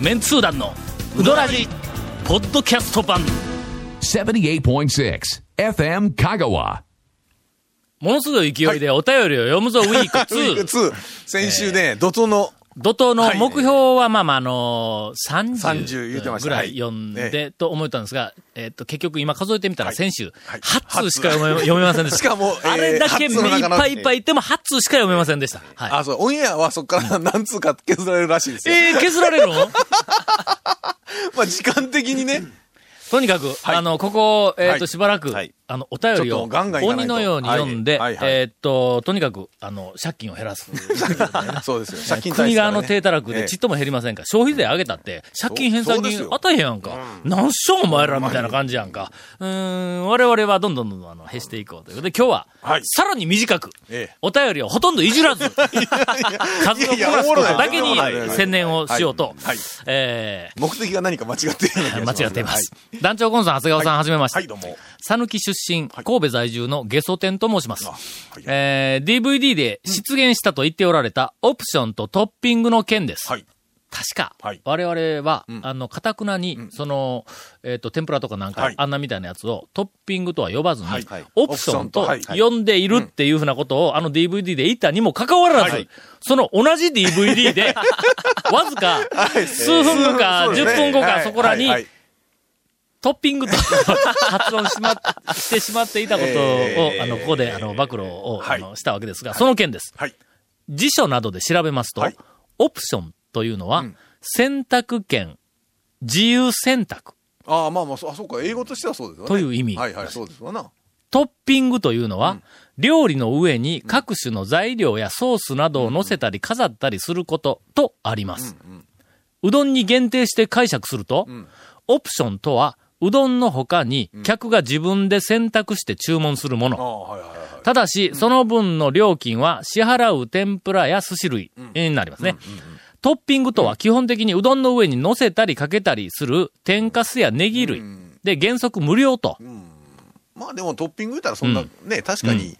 メンツー団のウドラジポッドキャスト版78.6 FM Kagawa. ものすごい勢いでお便りを読むぞウィークウィーク2 2。先週ね、怒涛の、怒涛の目標は、まあまあ、あのー、30言ってま30した。ぐらい読んはいで、と思ったんですが、えっと、結局今数えてみたらはい。先週、はい。8通しか読め読めませんでした。しかもえーあれだけ目いっ8通の中のぱいいっぱい言っても8通しか読めませんでした。はい。あ、そう、オンエアはそこから何通か削られるらしいですよ。えー、削られるの？まあ時間的にね。とにかく、はい。あの、ここ、えっ、と、はい。しばらく、はいあの、お便りを鬼のように読んで、えっと、とにかく、あの、借金を減らす。そうですよ。借金国側の低たらくええ。でちっとも減りませんか、消費税上げたって、借金返済金そうですよ。与えへんやんか。何しょお前らみたいな感じやんか。うーん、我々はどんどんどんどんあの、減していこうということで、今日は、はい。さらに短く、ええ。お便りをほとんどいじらず、数をこいやすことだけに専念をしようと、目的が何か間違っている間違っています。団長コンさん、長谷川さん、はじめまして。はい、どうも。讃岐出身、神戸在住のゲソ天と申します。はい。えー DVD で出現したと言っておられたオプションとトッピングの件です。はい。確か、はい。我々は、あの、かたくなに、その、えっ、と、天ぷらとかなんか、はい。あんなみたいなやつをトッピングとは呼ばずに、はい。はいオプションと呼んでいるっていうふうなことを、あの DVD で言ったにもかかわらず、はい。その同じ DVD で、わずか、数分後か、10そうですね。分後か、はい。そこらに、はい。はいトッピングと 発音しま、してしまっていたことを、えーあの、ここで、あの、暴露を、はいあのしたわけですが、その件です。はい。辞書などで調べますと、はいオプションというのは、ん選択権、自由選択ああ、まあまあ、そうか、英語としてはそうですよね。という意味はいはい、そうですわな。トッピングというのは、料理の上に各種の材料やソースなどを乗せたり飾ったりすることとあります。うどんに限定して解釈すると、オプションとは、うどんの他に客が自分で選択して注文するもの。ただし、その分の料金は支払う天ぷらや寿司類になりますね。トッピングとは基本的にうどんの上に乗せたりかけたりする天かすやネギ類。で、原則無料と。まあでもトッピング言ったらそんな、ね、確かに、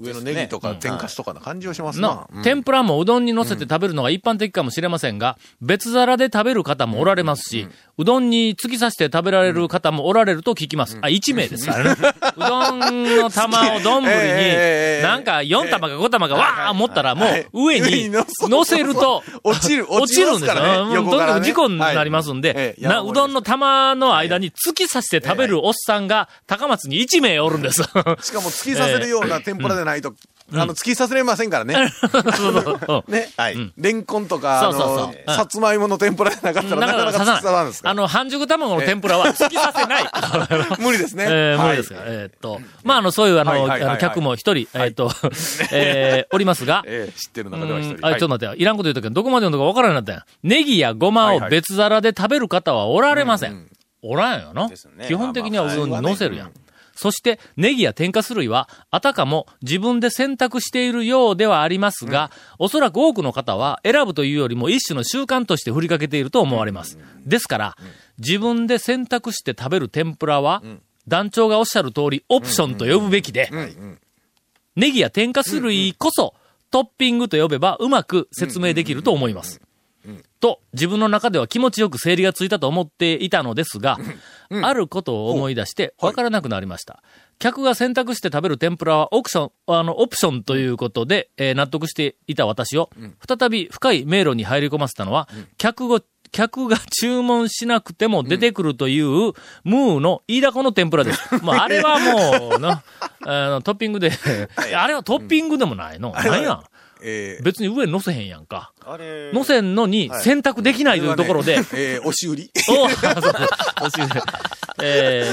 上のネギとか天かすとかな感じはしますのな。、天ぷらもうどんに乗せて食べるのが一般的かもしれませんが、別皿で食べる方もおられますし、うどんに突き刺して食べられる方もおられると聞きます。あ、1名です。からね。うどんの玉を丼に、ええなんか4玉か5玉かわー持ったらもはい。う上に乗せると、落ちる 落ちるんですよ。とにかく事故になりますんで、なうどんの玉の間に突き刺して食べるおっさんが高松に1名おるんです。しかも突き刺せるような天ぷらでないと、あの、突き刺せれませんからね。そうそうね。はい。レンコンとか、あのうん、さつまいもの天ぷらでなかったらなかなか突き刺さらんですかあの、半熟卵の天ぷらは突き刺せない。無理ですね。えー、はい無理ですが、えーっと、まあ、あの、そういう、あの、客も一人、えーっと、えーおりますが、ええ知ってる中では一人。うんあ、ちょっと待ってよ。いらんこと言うときどこまで読んだか分からなくなったんや。ネギやごまを別皿で食べる方はおられません。おらんよのですね基本的には乗せるやん。そして、ネギや天かす類は、あたかも自分で選択しているようではありますが、おそらく多くの方は選ぶというよりも一種の習慣として振りかけていると思われます。ですから、自分で選択して食べる天ぷらは、団長がおっしゃる通り、オプションと呼ぶべきで、ネギや天かす類こそ、トッピングと呼べばうまく説明できると思います。と、自分の中では気持ちよく整理がついたと思っていたのですが、あることを思い出して分からなくなりました。客が選択して食べる天ぷらはオプション、あの、オプションということで、えー納得していた私を、再び深い迷路に入り込ませたのは、客が、客が注文しなくても出てくるという、ムーの飯田子の天ぷらです。もうあれはもう、な、あの、トッピングで、あれはトッピングでもないの。何やん。え別に上に乗せへんやんか。あれ、乗せんのに選択できないというところで、えー押し売り。お そう。おしえ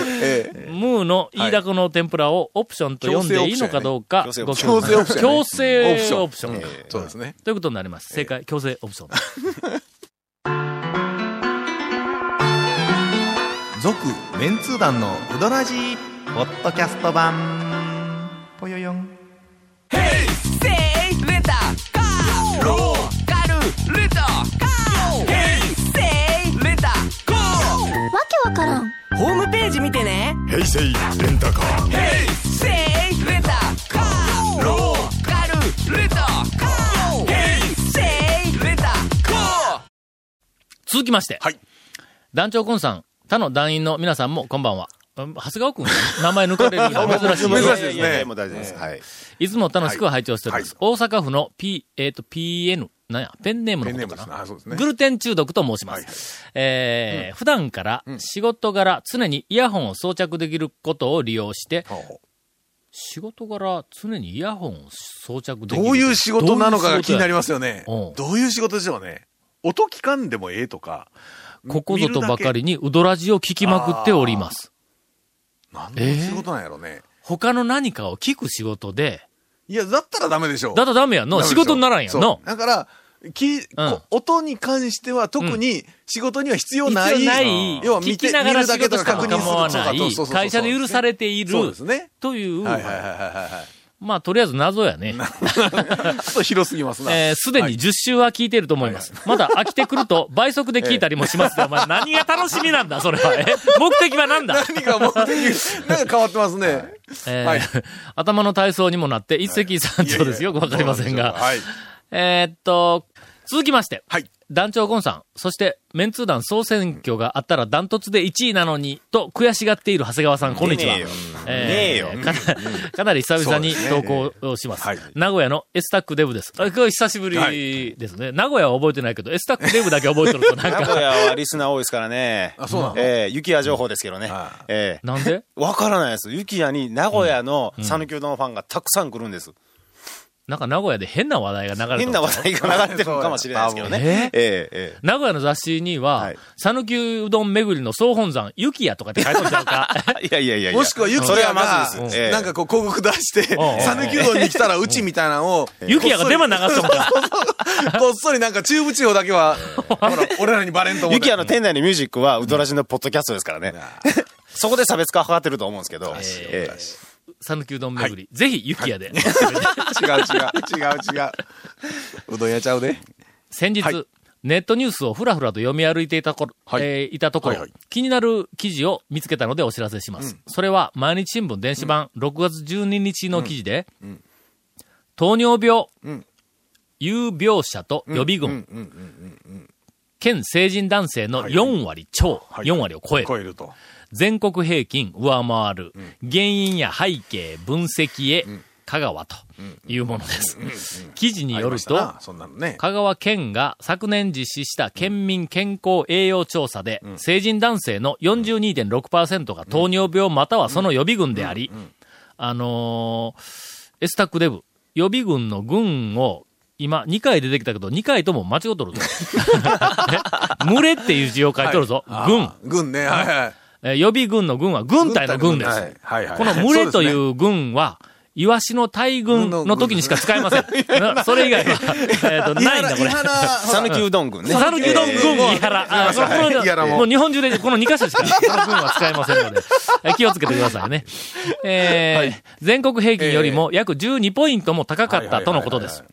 えー、ムーの飯田子の天ぷらをオプションと呼んでいいのかどうか、強制オごプション協強強制制オプション。オプション。ーそうですね。ということになります。正解、強制オプション。続メンツー団のウドラジーポッドキャスト版。ぽよよんわけわからんホームペー。ジ見てね平成レンタカー。セイレンタカー。ローカルレンタカー。ヘイセイレンタカー。続きまして、はい。団長コンさん、他の団員の皆さんもこんばんは。うん長谷川くん、名前抜かれるのは 珍しい。珍しいですねいやいやもう大丈夫です。はい。いつも楽しく拝聴しております。大阪府の P、えっ、と、PN、なんや、ペンネームのことかな。ペンネームですねあそうですねグルテン中毒と申します。えー普段から仕事柄常にイヤホンを装着できることを利用して、仕事柄常にイヤホンを装着できる。うどういう仕事なのかが気になりまますよね。うんどういう仕事でしょうね。音聞かんでもええとか。ここぞとばかりにウドラジを聞きまくっております。何の仕事なんやろね。他の何かを聞く仕事で、いや、だったらダメでしょう。だとダメやんの。仕事にならんやんの。だから、き、こ音に関しては特に仕事には必要ない。必要ない、聞要は見てきながら見るだけと仕事しかか確認する構わないそうそうそうそう、会社で許されているそうですね。という、はいはいはいはいはい。まあ、とりあえず謎やね。ちょっと広すぎますな。えーすでに10週は聞いていると思います。まだ飽きてくると倍速で聞いたりもしますが、まあ何が楽しみなんだ、それは。え目的は何だ？何か目的、なんか変わってますね。えーはい頭の体操にもなって一石三鳥ですよくわかりませんが。はい。えーっと、続きまして。はい。団長ゴンさん、そして、メンツー団総選挙があったらダントツで1位なのに、と悔しがっている長谷川さん、こんにちは。ねえよえーねえよかなかなり久々に投稿をします。はい名古屋のエスタックデブです。あこれ久しぶりですね。名古屋は覚えてないけど、エスタックデブだけ覚えてるとなん 名古屋か、はリスナー多いですからね。あそうなの？ええ雪屋情報ですけどねは。ええなんで？わからないです。雪屋に名古屋の讃岐うどんファンがたくさん来るんです。なんか名古屋で変な話題が流れて変な話題が流れてるのかもしれないですけどね。え？ええええ名古屋の雑誌にははい、讃岐、うどん巡りの総本山、雪屋とかって書いておいちゃうか。いやいやいやいや。もしくは、ゆきやがなんかこう、広告出して、うんうん讃岐うどんに来たらうちみたいなのを、雪屋がデマ流しとんか。こっそりなんか中部地方だけは、ほら、俺らにバレんと思って。雪屋の店内のミュージックは、ウドラジのポッドキャストですからね。そこで差別化を図ってると思うんですけど。ええ讃岐うどん巡り、ぜひ雪屋で。違う違う、違う違う。うどん屋ちゃうで。先日、はい。ネットニュースをふらふらと読み歩いていたこ、はい。えーいたところ、はいはい。気になる記事を見つけたのでお知らせします。それは、毎日新聞電子版、6月12日の記事で、糖尿病、ん。有病者と予備軍、県成人男性の4割超、はい。4割を超える。超えると。全国平均上回る、原因や背景、分析へ、香川というものです。記事によると。香川県が昨年実施した県民健康栄養調査で、成人男性の42.6%が糖尿病またはその予備軍であり、あのーエスタックデブ、予備軍の軍を、今、2回出てきたけど、2回とも間違っとるぞ。群れっていう字を書いとるぞ。軍。軍ね、はいはい。えー予備軍の軍は軍隊の軍です。はいはいはい。この群れといそう軍は、イワシの大群の時にしか使えません。なそれ以外は、えっと、ないんだ、これ。讃岐うどん軍ね。讃岐うどん軍、えー伊原。あ、そのはい伊原ももう日本中でこの2箇所しか、この軍は使えませんので、えー気をつけてくださいね。えー全国平均よりも約12ポイントも高かったとのことです。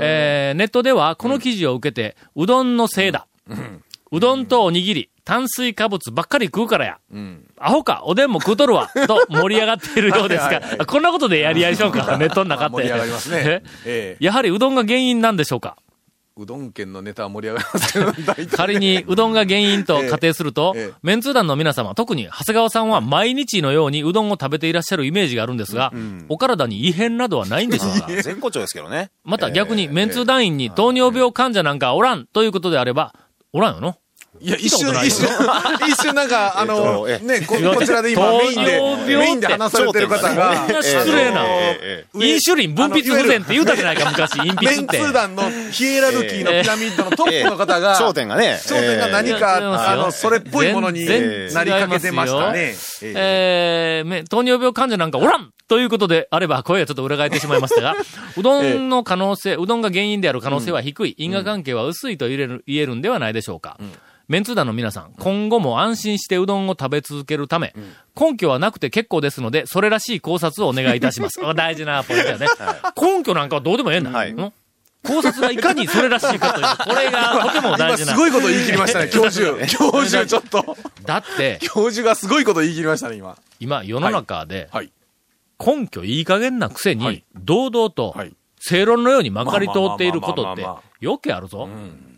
えーネットではこの記事を受けて、うどんのせいだ。うどんとおにぎり、炭水化物ばっかり食うからや。アホか、おでんも食うとるわ。と盛り上がっているようですはいはいが、こんなことでやり合いしようか、ネットの中って。盛り上がりますね え。ええ。やはりうどんが原因なんでしょうか？うどん県のネタは盛り上がりますけど、仮にうどんが原因と仮定すると、ええええメンツー団の皆様、特に長谷川さんは毎日のようにうどんを食べていらっしゃるイメージがあるんですが、お体に異変などはないんでしょうか？絶好調ですけどね。また逆にメンツー団員に糖尿病患者なんかおらんということであれば、おらんよの？いや、一瞬、一瞬、一瞬なんか、あの、えっとね、ここちらで今メインで、メインで話されてる方が、失礼なインシュリン分泌不全って言うたじゃないか、昔、インピメンツって。ツー団のヒエラルキーのピラミッドのトップの方が、焦点がね。焦点が何ええか、あの、それっぽいものになりかけてましたね。えええーめ糖尿病患者なんかおらんということであれば、声がちょっと裏返ってしまいましたが、うどんの可能性、うどんが原因である可能性は低い、因果関係は薄いと言える言えるんではないでしょうか。メンツー団の皆さん、今後も安心してうどんを食べ続けるため、根拠はなくて結構ですので、それらしい考察をお願いいたします。あ大事なポイントやね。根拠なんかはどうでもええんだ。はいうん考察がいかにそれらしいかという、これがとても大今事な。すごいこと言い切りましたね、教授。教授ちょっと。だって、教授がすごいこと言い切りましたね、今。今世の中で、はい。根拠いい加減なくせに、はい堂々と、はい。正論のようにまかり通っていることってまあまあまあまあまあ、余計あるぞ。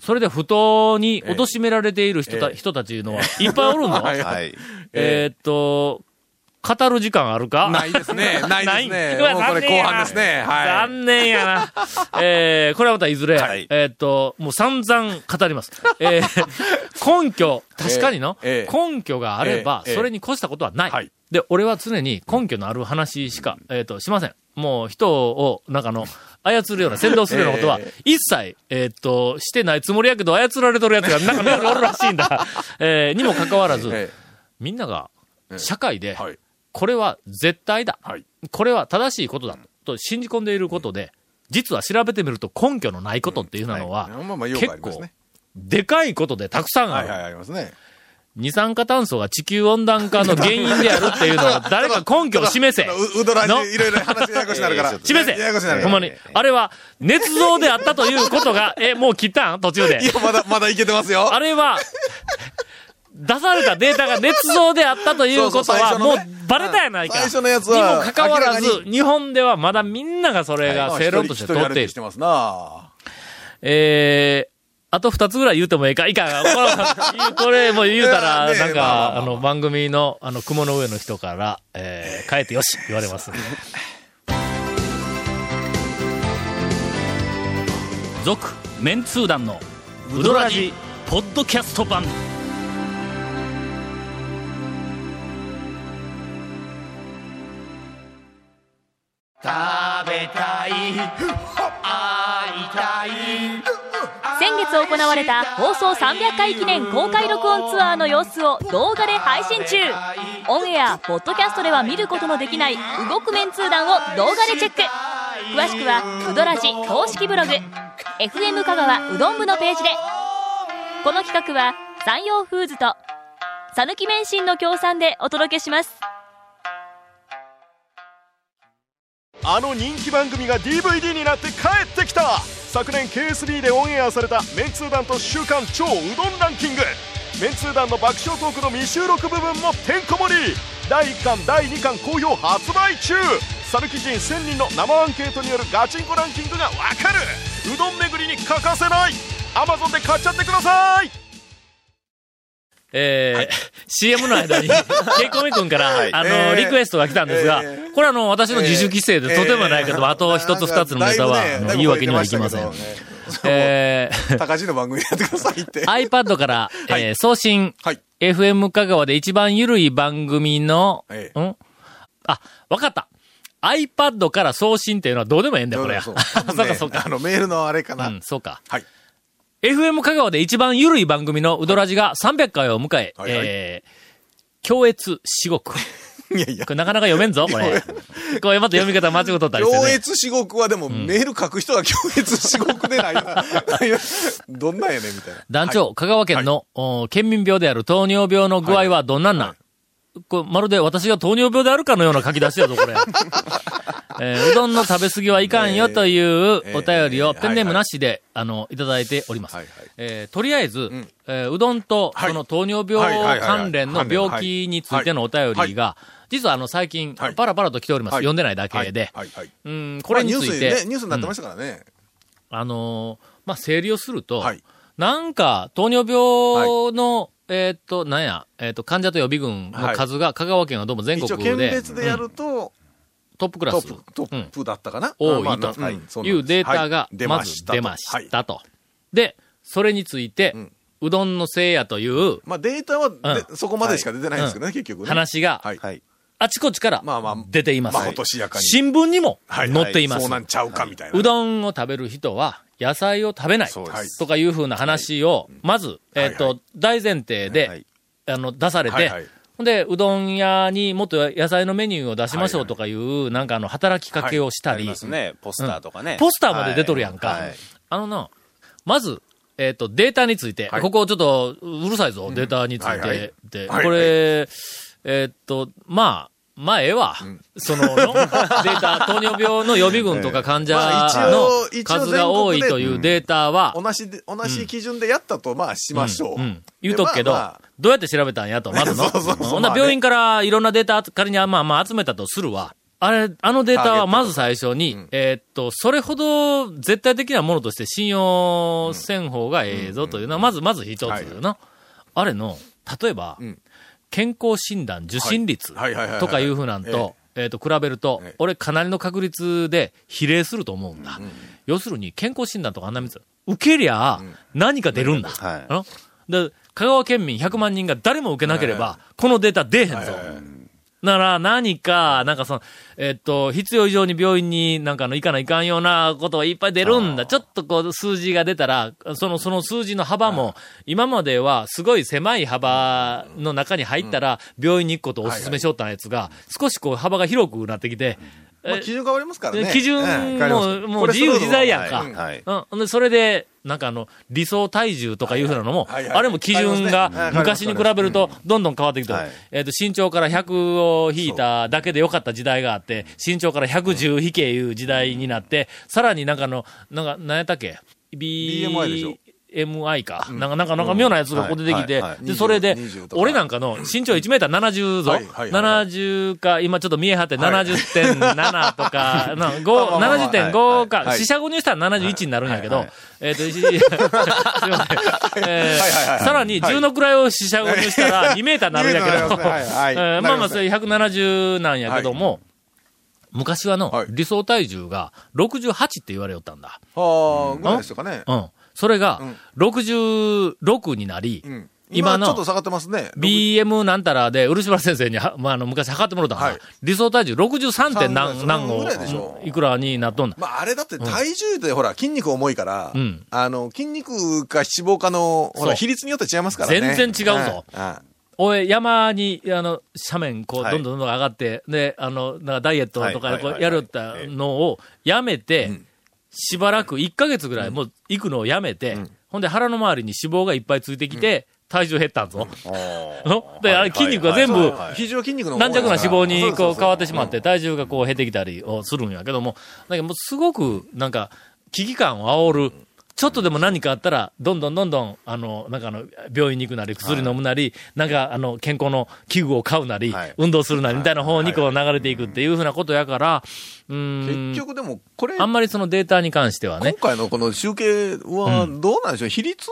それで不当に貶められている人た,、人たちのはいっぱいおるの？はいはい。えーっと、語る時間あるか？ないですね。ないですね。もうこれ後半ですね。はい。残念やな。えー、これはまたいずれ、はいえーっと、もう散々語ります。えー、根拠、確かにの、ええ根拠があれば、ええそれに越したことはない。はいで、俺は常に根拠のある話しか、えーっと、しません。もう人を、なんかあの、操るような、先導するようなことはええ、一切、えーっと、してないつもりやけど、操られとるやつが、なんかおるらしいんだ。えー、にもかかわらず、えみんなが、え社会で、はい。これは絶対だ。はい。これは正しいことだと信じ込んでいることで、実は調べてみると根拠のないことっていうのは、結構でかいことでたくさんある。はいはい、ありますね。二酸化炭素が地球温暖化の原因であるっていうのは、誰か根拠を示せ。う、うどらじ、の？いろいろ話ややこしになるから。示せややこしになる。ほんまに。あれは、捏造であったということが、え、もう切ったん？途中でい。や、まだ、まだいけてますよ。あれは、出されたデータが捏造であったということは、もうバレたやないか。最初のやつはにもかかわらず日本ではまだみんながそれが正論として取っている。一人歩きし。てますな。えー、あと二つぐらい言うてもええか。いいかこれ、これもう言うたら、なんか、あの、番組の、あの、雲の上の人から、えー、変えてよし、言われます。続、メンツー団の、ウドラジ、ポッドキャスト版。月行われた放送300回記念公開録音ツアーの様子を動画で配信中。オンエアポッドキャストでは見ることのできない動くメンツー団を動画でチェック。詳しくはうどらじ公式ブログ。FM 香川うどん部のページで。この企画は山陽フーズと讃岐麺心の協賛でお届けします。あの人気番組が DVD になって帰ってきた。昨年 KSB でオンエアされたメンツー団と週刊超うどんランキング。メンツー団の爆笑トークの未収録部分もてんこ盛り。第1巻第2巻好評発売中。サルキ人1000人の生アンケートによるガチンコランキングがわかる。うどん巡りに欠かせない。Amazon で買っちゃってください。えー CM の間に、ケイコミ君から、あの、えーリクエストが来たんですが、えこれあの、私の自主規制でとてもないけど、えーあと一つ二つのネタは、言い訳にはいきません。超えー高地の番組やってくださいって。iPad から、えー送信、はい。FM 香川で一番緩い番組の、ええん？あ、わかった。iPad から送信っていうのはどうでもええんだよ、これ。そうか、そうか。あの、メールのあれかな。うん、そうか。はい。FM 香川で一番緩い番組のうどらじが300回を迎え、はいはいえー、強越至極。いやいやこ。れなかなか読めんぞ、これ。これまた読み方間違っとったりして強ね。越至極はでも、メール書く人は強越至極でないな。どんなんやねんみたいな。団長、香川県の、お県民病である糖尿病の具合はどんなんなん、これまるで私が糖尿病であるかのような書き出しやぞ、これ。えーうどんの食べ過ぎはいかんよというお便りをえーペンネームなしで、あの、いただいております。はいはいえーとりあえず、んえーうどんと、はいその糖尿病関連の病気についてのお便りが、実はあの、最近、はいパラパラと来ております。はい読んでないだけで。はいはいはい。うん、これについて、まあニュースにね、ニュースになってましたからね。あのーまあ、整理をすると、はいなんか、糖尿病の、えーっと、なんや、えーっと、患者と予備軍の数が、香川県はどうも全国一応、県で、別でやると、トップクラス。トップ、トップだったかな？多いまあとまあはいそうデータがは、い。まず出ましはいたと。で、それについて、ん。うどんのせいやというまあ、データはでうそこまでしか出てないんですけどね、結局ね。話が、はい。はい。あちこちからまあまあ出ています。まことしやかに。新聞にもはい。載っています。そうなんちゃうかみたいな。うどんを食べる人は野菜を食べないとかいうふうな話を、まず、えっ、と、はい大前提で、はいあの、出されて、ほんで、うどん屋にもっと野菜のメニューを出しましょうとかいう、なんかあの、働きかけをしたり、ありますね。ポスターとかね。ポスターまで出とるやんか。あのな、まず、えっ、と、データについて、はい。ここちょっとうるさいぞ、データについて。で、はい。これ、えっ、と、まあ、まあ、ええわ。そのの、データ、糖尿病の予備軍とか患者の数が多いというデータは、同じで、同じ基準でやったと、まあ、しましょう。うん。言うとくけど、でまあまあ。どうやって調べたんやと、まずの。そうそうそうほんな病院からいろんなデータ仮にまあまあ集めたとするわ。あれ、あのデータはまず最初に、えーっと、それほど絶対的なものとして信用せん方がええぞというのは、まず、まず一つよな。あれの、例えば、ん健康診断受診率はい。はいはいはいはい。とかいうふうなんと、えーっと、比べるとええ、俺かなりの確率で比例すると思うんだ。要するに、健康診断とかあんなみつ、受けりゃ、何か出るんだ。はい。あので、香川県民100万人が誰も受けなければ、このデータ出えへんぞ。なら、何か、なんかその、えっと、必要以上に病院になんかあの行かないかんようなことがいっぱい出るんだ。ちょっとこう、数字が出たら、その、その数字の幅も、今まではすごい狭い幅の中に入ったら、病院に行くことをお勧めしよったやつが、少しこう、幅が広くなってきて、まあ、基準変わりますからね。基準も、もう自由自在やんか。これそれぞれはい。うん。それで、なんかあの、理想体重とかいうふうなのも、はいはい。あれも基準が昔に比べると、どんどん変わってきて、はい。えっ、と、身長から100を引いただけでよかった時代があって、身長から110引けいう時代になって、さらになんかあの、なんか、何やったっけ ?B、BMI でしょ MI か、なんか、なんか、なんか妙なやつがこう出てきて、で、それで20と、か。俺なんかの身長1メーター70ぞ、はいはいはい70か、今ちょっと見えはって70.7とか、な5まあまあまあ70.5か、はい。四捨五入したら71になるんやけど、はいえっと、し すいません。えーさらに10の位を四捨五入したら2メーターになるんやけど、2メーターになりまあまあ、そなれ170なんやけども、昔はのはい。理想体重が68って言われよったんだ。はあ、ぐらいですかね。うん。それがうん。66になり、うん。今のちょっと下がってますね。BM なんたらで、漆原先生には、まあ、あの、昔測ってもらったから、はい。理想体重63点3何、何ぐ号らいでしょ、いくらになっとんだ。まあ、あれだって体重でほら、筋肉重いから、うん。あの、筋肉か脂肪かの、ほら、比率によって違いますからね。全然違うぞ。おい、山に、あの、斜面、こう、はい。どんどんどんどん上がって、で、あの、なんかダイエットとかやるったのをやめて、しばらく1ヶ月ぐらいもう行くのをやめて、ほんで腹の周りに脂肪がいっぱいついてきて、体重減ったんぞ。の？で、あれ筋肉が全部、非常筋肉の軟弱な脂肪にこう変わってしまって、体重がこう減ってきたりをするんやけども、だけどもうすごく、なんか、危機感を煽る。ちょっとでも何かあったら、どんどんどんどん、あの、なんかあの、病院に行くなり、薬飲むなり、なんかあの、健康の器具を買うなり、はい。運動するなり、みたいな方にこう流れていくっていうふうなことやから、うーん。結局でも、これ、あんまりそのデータに関しては今ね、回のこの集計はどうなんでしょう、比率？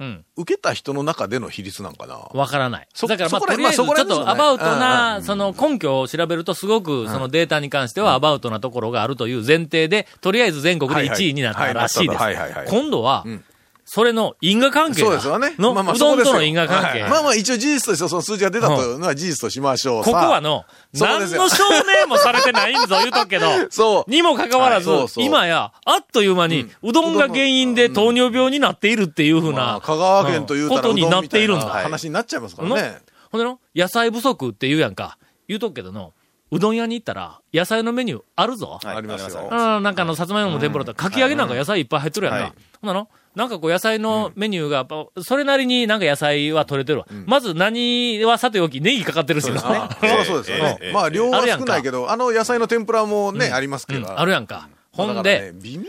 うん。受けた人の中での比率なんかな？わからない。そだからまあ、とりあえず、ちょっとアバウトな、その根拠を調べると、すごくそのデータに関してはアバウトなところがあるという前提で、とりあえず全国で1位になったらしいです。今度はん、それの因果関係だそうですよね。の、まあまあうどんとの因果関係。はいまあまあ一応事実としてその数字が出たというのは事実としましょう。ここはの、何の証明もされてないんぞ、言うとくけど。そう。にもかかわらず今や、あっという間に、うどんが原因で糖尿病になっているっていうふうなまあ、香川県ということになっているんだ。話になっちゃいますからのね。ほんでの、野菜不足って言うやんか。言うとくけどの、うどん屋に行ったら、野菜のメニューあるぞ。はいありますようん、なんかあの、さつまいもの天ぷらとか、かき揚げなんか野菜いっぱい入ってるやんか。はいほんなのなんかこう野菜のメニューが、それなりになんか野菜は取れてるわ。まず何はさておき、ネギかかってるしな。あ そうそうですよねまあ量は少ないけど、あの野菜の天ぷらもね、ありますけうんど。あるやんか。ほんで、ね微妙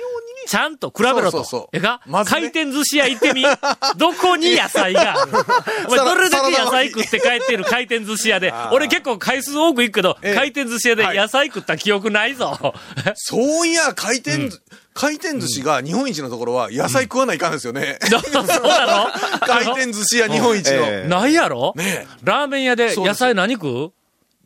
ちゃんと比べろと。そうそうそう。えか、まずね。回転寿司屋行ってみ。どこに野菜がある？お前どれだけ野菜食って帰ってる回転寿司屋で。俺結構回数多く行くけど、ええ。回転寿司屋ではい。野菜食った記憶ないぞ。そういや、回転、回転寿司が日本一のところは野菜食わないかんですよね。そうなの？回転寿司屋日本一の。えないやろ？ねラーメン屋で野菜何食う？ラ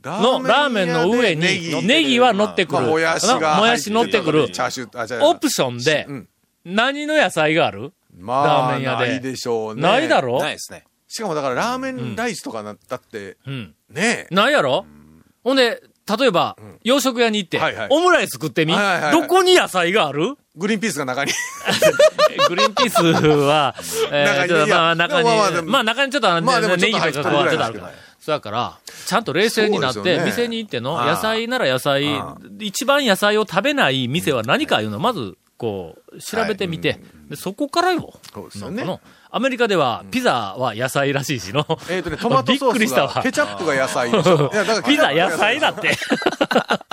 の、ラーメンの上に、ネギは乗ってくる。まあもやしがなもやし乗ってくる。チャーシュー、あ、じゃオプションでうん、何の野菜がある？まあ、ラーメン屋でないでしょうね。ないだろ？ないですね。しかもだからラーメンライスとかなったって、うん。ねえ。ないやろ？ほんで、例えば、洋食屋に行ってはいはい、オムライス食ってみ？はいはいはいどこに野菜がある？グリーンピースが中に。グリーンピースは、えー中にちょっとまあ中に、まあ中にちょっとネギとかちょっとこう入ってるちょっとあるから。そうだから、ちゃんと冷静になって、店に行っての、野菜なら野菜一番野菜を食べない店は何かいうのをまず、こう、調べてみて、でそこからよ。そうですよねアメリカでは、ピザは野菜らしいしの。えっとね、トマトソびっくりしたわ ケチャップが野菜。いや、だからピザ野菜だっ。て。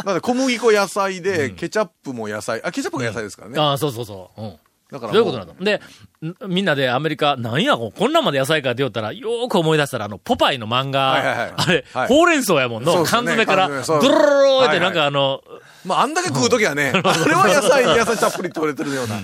だって小麦粉野菜で、ケチャップも野菜。あ、ケチャップが野菜ですからね。ああ、そうそうそう。うん。だからどういうことなの？で、んみんなでアメリカ、なんや、こんなんまで野菜かって言ったら、よーく思い出したら、あの、ポパイの漫画、はいはいはいあれ、はい。ほうれん草やもんの、ね。缶詰から、ドロロロロってはいはいなんかあの、まあ、あんだけ食うときはね、あれは野菜、野菜たっぷり取れてるような。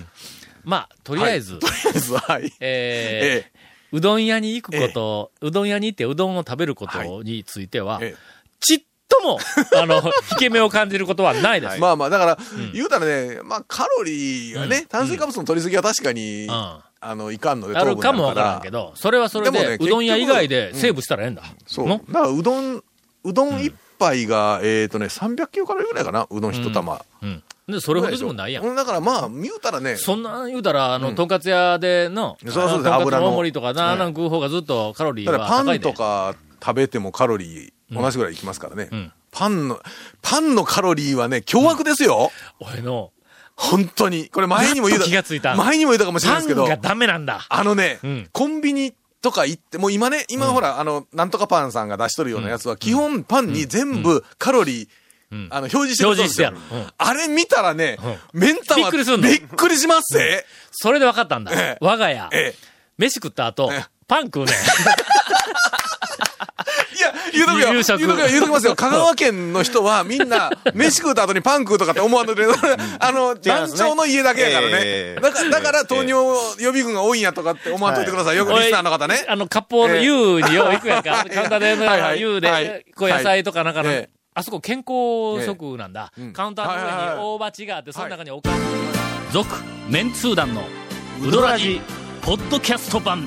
まあ、とりあえず、とりあえず、はい。えーえうどん屋に行くこと、うどん屋に行ってうどんを食べることについては、えちっとも、あの、引け目を感じることはないです。え まあまあ、だから、言うたらね、まあ、カロリーがね、炭水化物の取りすぎは確かに、んあの、いかんので、あるかもわからんけど、それはそれで、うどん屋以外でセーブしたらええんだ。そう。の？だから、うどん、うどん一杯が、えっとね、300キロカロリーぐらいかな、うどん一玉。うん。で、それほどでもないやん。うんだからまあ、言うたらね、そんな言うたら、あの、とんかつ屋での、そうそう油のの大盛りとかな、はいなん食う方がずっとカロリーだからパン。とか食べてもカロリー同じぐらいいきますからね。ん。パンの、パンのカロリーはね、凶悪ですよ。俺の、本当に。これ前にも言うやっと気がついた。前にも言うたかもしれないですけど。パンが、ダメなんだ。あのね、ん。コンビニとか行って、もう今ね、今ほら、あの、なんとかパンさんが出しとるようなやつは、基本パンに全部カロリー、あの、表示してる表示してやるんですよ。うん。あれ見たらね、メンタはびっくりすんの。びっくりしますぜ。それで分かったんだ。え。え。我が家、ええ。飯食った後ええ、パン食うね。ん。言うとくよ。言うとくよ。言うときますよ。香川県の人はみんな、飯食うた後にパン食うとかって思わんとくれあの、団長の家だけやからええ。ねだから、だから糖尿予備軍が多いんやとかって思わんといてください。よくリスナーの方ね。あの、割烹の U によう行くやんか。はいカウンターで U はいで、こう野菜とかなんかのええ、あそこ健康食なんだ。カウンターの上に大鉢があって、その中におかず。続、メンツー団のウドラジ、ポッドキャスト版。